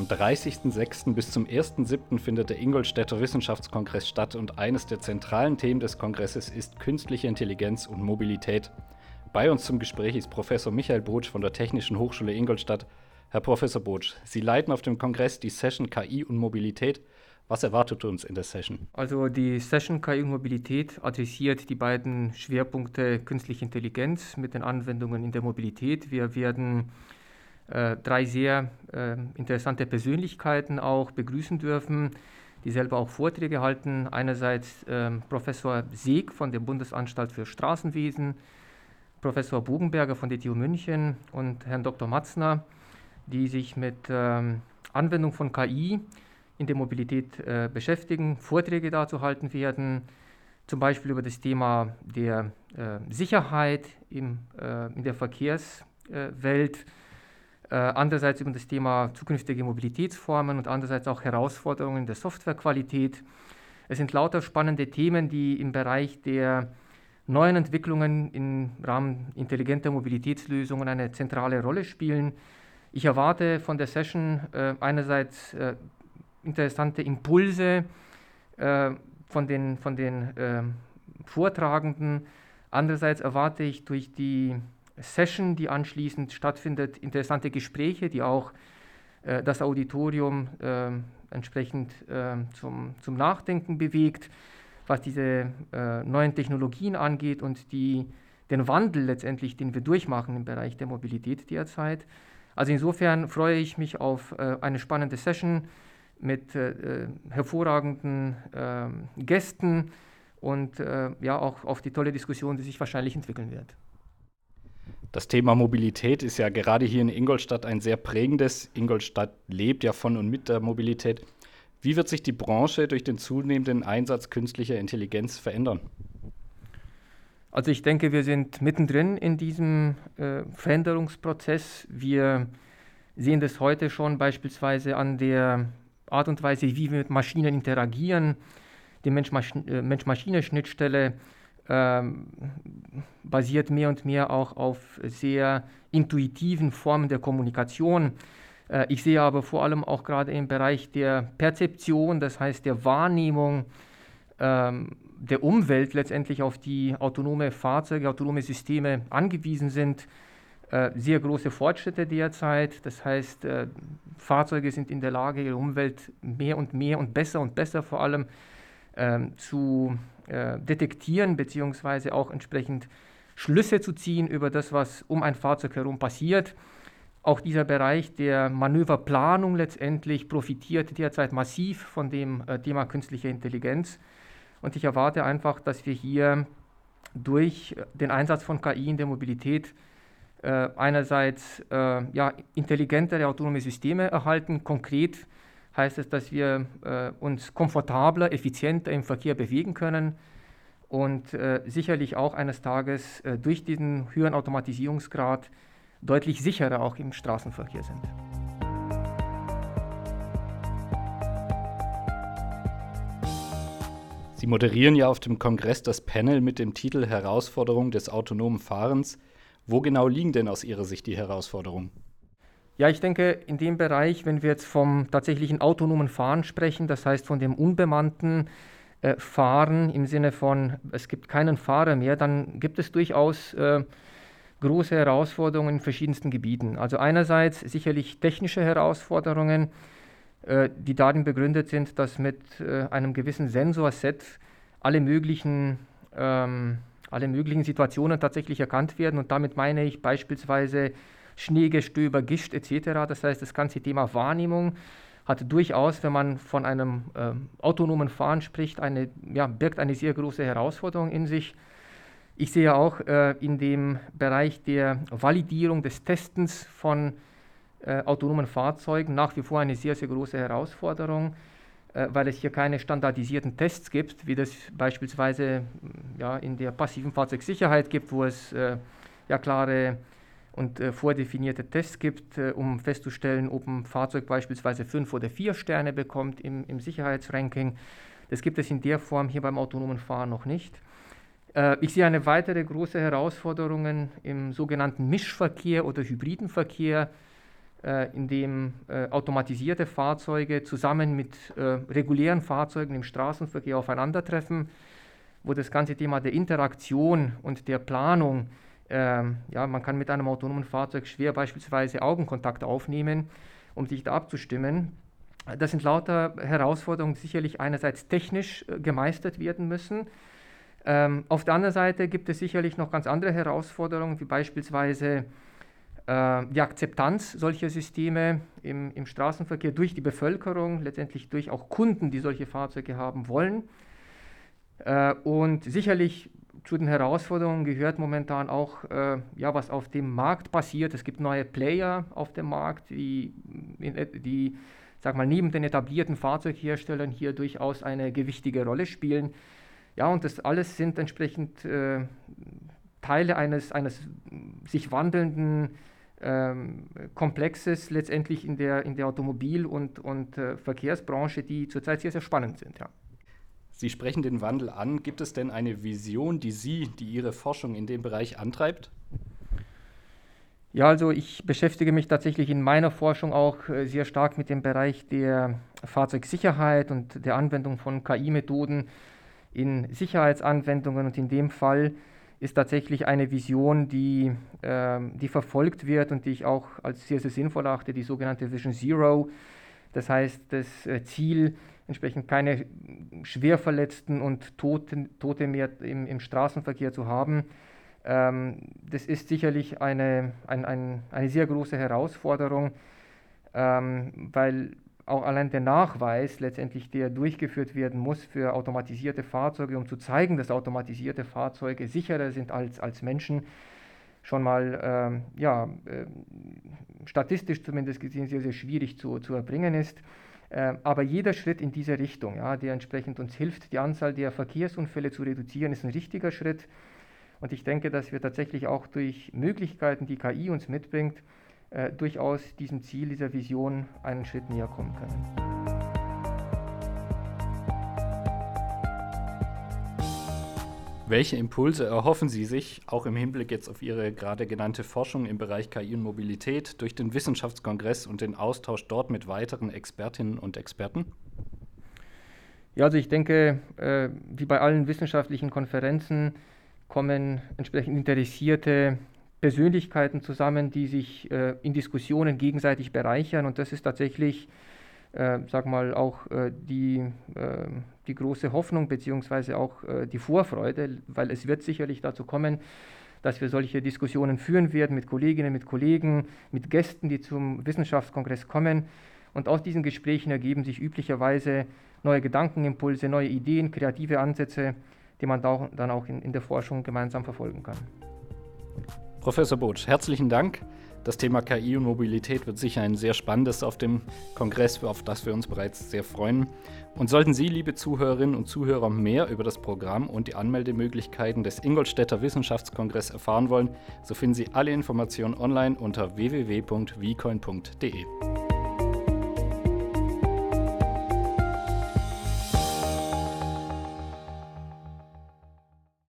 Vom 30.06. bis zum 1.07. findet der Ingolstädter Wissenschaftskongress statt und eines der zentralen Themen des Kongresses ist künstliche Intelligenz und Mobilität. Bei uns zum Gespräch ist Professor Michael Botsch von der Technischen Hochschule Ingolstadt. Herr Professor Botsch, Sie leiten auf dem Kongress die Session KI und Mobilität. Was erwartet uns in der Session? Also die Session KI und Mobilität adressiert die beiden Schwerpunkte künstliche Intelligenz mit den Anwendungen in der Mobilität. Wir werden drei sehr äh, interessante Persönlichkeiten auch begrüßen dürfen, die selber auch Vorträge halten. Einerseits äh, Professor Seeg von der Bundesanstalt für Straßenwesen, Professor Bogenberger von der TU München und Herrn Dr. Matzner, die sich mit ähm, Anwendung von KI in der Mobilität äh, beschäftigen, Vorträge dazu halten werden, zum Beispiel über das Thema der äh, Sicherheit im, äh, in der Verkehrswelt, äh, andererseits über das Thema zukünftige Mobilitätsformen und andererseits auch Herausforderungen der Softwarequalität. Es sind lauter spannende Themen, die im Bereich der neuen Entwicklungen im Rahmen intelligenter Mobilitätslösungen eine zentrale Rolle spielen. Ich erwarte von der Session äh, einerseits äh, interessante Impulse äh, von den, von den äh, Vortragenden. Andererseits erwarte ich durch die Session, die anschließend stattfindet, interessante Gespräche, die auch äh, das Auditorium äh, entsprechend äh, zum, zum Nachdenken bewegt, was diese äh, neuen Technologien angeht und die, den Wandel letztendlich, den wir durchmachen im Bereich der Mobilität derzeit. Also insofern freue ich mich auf eine spannende Session mit äh, äh, hervorragenden äh, Gästen und äh, ja auch auf die tolle Diskussion, die sich wahrscheinlich entwickeln wird. Das Thema Mobilität ist ja gerade hier in Ingolstadt ein sehr prägendes. Ingolstadt lebt ja von und mit der Mobilität. Wie wird sich die Branche durch den zunehmenden Einsatz künstlicher Intelligenz verändern? Also ich denke, wir sind mittendrin in diesem äh, Veränderungsprozess. Wir sehen das heute schon beispielsweise an der Art und Weise, wie wir mit Maschinen interagieren, die Mensch-Maschine-Schnittstelle äh, basiert mehr und mehr auch auf sehr intuitiven Formen der Kommunikation. Äh, ich sehe aber vor allem auch gerade im Bereich der Perzeption, das heißt der Wahrnehmung äh, der Umwelt letztendlich auf die autonome Fahrzeuge, autonome Systeme angewiesen sind, äh, sehr große Fortschritte derzeit. Das heißt, äh, Fahrzeuge sind in der Lage, ihre Umwelt mehr und mehr und besser und besser vor allem ähm, zu äh, detektieren, beziehungsweise auch entsprechend Schlüsse zu ziehen über das, was um ein Fahrzeug herum passiert. Auch dieser Bereich der Manöverplanung letztendlich profitiert derzeit massiv von dem äh, Thema künstliche Intelligenz. Und ich erwarte einfach, dass wir hier durch den Einsatz von KI in der Mobilität äh, einerseits äh, ja, intelligentere autonome Systeme erhalten. Konkret heißt es, dass wir äh, uns komfortabler, effizienter im Verkehr bewegen können und äh, sicherlich auch eines Tages äh, durch diesen höheren Automatisierungsgrad deutlich sicherer auch im Straßenverkehr sind. Sie moderieren ja auf dem Kongress das Panel mit dem Titel Herausforderung des autonomen Fahrens. Wo genau liegen denn aus Ihrer Sicht die Herausforderungen? Ja, ich denke, in dem Bereich, wenn wir jetzt vom tatsächlichen autonomen Fahren sprechen, das heißt von dem unbemannten äh, Fahren im Sinne von, es gibt keinen Fahrer mehr, dann gibt es durchaus äh, große Herausforderungen in verschiedensten Gebieten. Also einerseits sicherlich technische Herausforderungen, äh, die darin begründet sind, dass mit äh, einem gewissen Sensorset alle möglichen ähm, alle möglichen Situationen tatsächlich erkannt werden. Und damit meine ich beispielsweise Schneegestöber, Gischt etc. Das heißt, das ganze Thema Wahrnehmung hat durchaus, wenn man von einem äh, autonomen Fahren spricht, eine, ja, birgt eine sehr große Herausforderung in sich. Ich sehe auch äh, in dem Bereich der Validierung des Testens von äh, autonomen Fahrzeugen nach wie vor eine sehr, sehr große Herausforderung. Äh, weil es hier keine standardisierten Tests gibt, wie das beispielsweise ja, in der passiven Fahrzeugsicherheit gibt, wo es äh, ja klare und äh, vordefinierte Tests gibt, äh, um festzustellen, ob ein Fahrzeug beispielsweise fünf oder vier Sterne bekommt im, im Sicherheitsranking. Das gibt es in der Form hier beim autonomen Fahren noch nicht. Äh, ich sehe eine weitere große Herausforderung im sogenannten Mischverkehr oder hybriden Verkehr äh, in dem äh, automatisierte Fahrzeuge zusammen mit äh, regulären Fahrzeugen im Straßenverkehr aufeinandertreffen, wo das ganze Thema der Interaktion und der Planung, ähm, ja, man kann mit einem autonomen Fahrzeug schwer beispielsweise Augenkontakt aufnehmen, um sich da abzustimmen. Das sind lauter Herausforderungen, die sicherlich einerseits technisch gemeistert werden müssen. Ähm, auf der anderen Seite gibt es sicherlich noch ganz andere Herausforderungen, wie beispielsweise äh, die Akzeptanz solcher Systeme im, im, Straßenverkehr durch die Bevölkerung, letztendlich durch auch Kunden, die solche Fahrzeuge haben wollen. Äh, und sicherlich zu den Herausforderungen gehört momentan auch, äh, ja, was auf dem Markt passiert. Es gibt neue Player auf dem Markt, die, die sag mal, neben den etablierten Fahrzeugherstellern hier durchaus eine gewichtige Rolle spielen. Ja, und das alles sind entsprechend äh, Teile eines, eines sich wandelnden ähm, Komplexes letztendlich in der, in der Automobil- und, und äh, Verkehrsbranche, die zurzeit sehr, sehr spannend sind. Ja. Sie sprechen den Wandel an. Gibt es denn eine Vision, die Sie, die Ihre Forschung in dem Bereich antreibt? Ja, also ich beschäftige mich tatsächlich in meiner Forschung auch äh, sehr stark mit dem Bereich der Fahrzeugsicherheit und der Anwendung von KI-Methoden in Sicherheitsanwendungen und in dem Fall ist tatsächlich eine Vision, die, äh, die verfolgt wird und die ich auch als sehr, sehr sinnvoll achte, die sogenannte Vision Zero. Das heißt, das äh, Ziel, entsprechend keine Schwerverletzten und Tote, Tote mehr im, im Straßenverkehr zu haben, ähm, das ist sicherlich eine, ein, ein, eine sehr große Herausforderung, ähm, weil auch allein der Nachweis letztendlich, der durchgeführt werden muss für automatisierte Fahrzeuge, um zu zeigen, dass automatisierte Fahrzeuge sicherer sind als, als Menschen, schon mal ähm, ja, äh, statistisch zumindest gesehen sehr, sehr schwierig zu, zu erbringen ist. Äh, aber jeder Schritt in diese Richtung, ja, der entsprechend uns hilft, die Anzahl der Verkehrsunfälle zu reduzieren, ist ein richtiger Schritt. Und ich denke, dass wir tatsächlich auch durch Möglichkeiten, die KI uns mitbringt, äh, durchaus diesem Ziel, dieser Vision einen Schritt näher kommen können. Welche Impulse erhoffen Sie sich, auch im Hinblick jetzt auf Ihre gerade genannte Forschung im Bereich KI und Mobilität, durch den Wissenschaftskongress und den Austausch dort mit weiteren Expertinnen und Experten? Ja, also ich denke, äh, wie bei allen wissenschaftlichen Konferenzen kommen entsprechend interessierte Persönlichkeiten zusammen, die sich äh, in Diskussionen gegenseitig bereichern. Und das ist tatsächlich, äh, sag mal, auch äh, die, äh, die große Hoffnung beziehungsweise auch äh, die Vorfreude, weil es wird sicherlich dazu kommen, dass wir solche Diskussionen führen werden mit Kolleginnen, mit Kollegen, mit Gästen, die zum Wissenschaftskongress kommen. Und aus diesen Gesprächen ergeben sich üblicherweise neue Gedankenimpulse, neue Ideen, kreative Ansätze, die man dann auch in, in der Forschung gemeinsam verfolgen kann. Professor Botsch, herzlichen Dank. Das Thema KI und Mobilität wird sicher ein sehr spannendes auf dem Kongress, auf das wir uns bereits sehr freuen. Und sollten Sie, liebe Zuhörerinnen und Zuhörer, mehr über das Programm und die Anmeldemöglichkeiten des Ingolstädter Wissenschaftskongress erfahren wollen, so finden Sie alle Informationen online unter www.vcoin.de.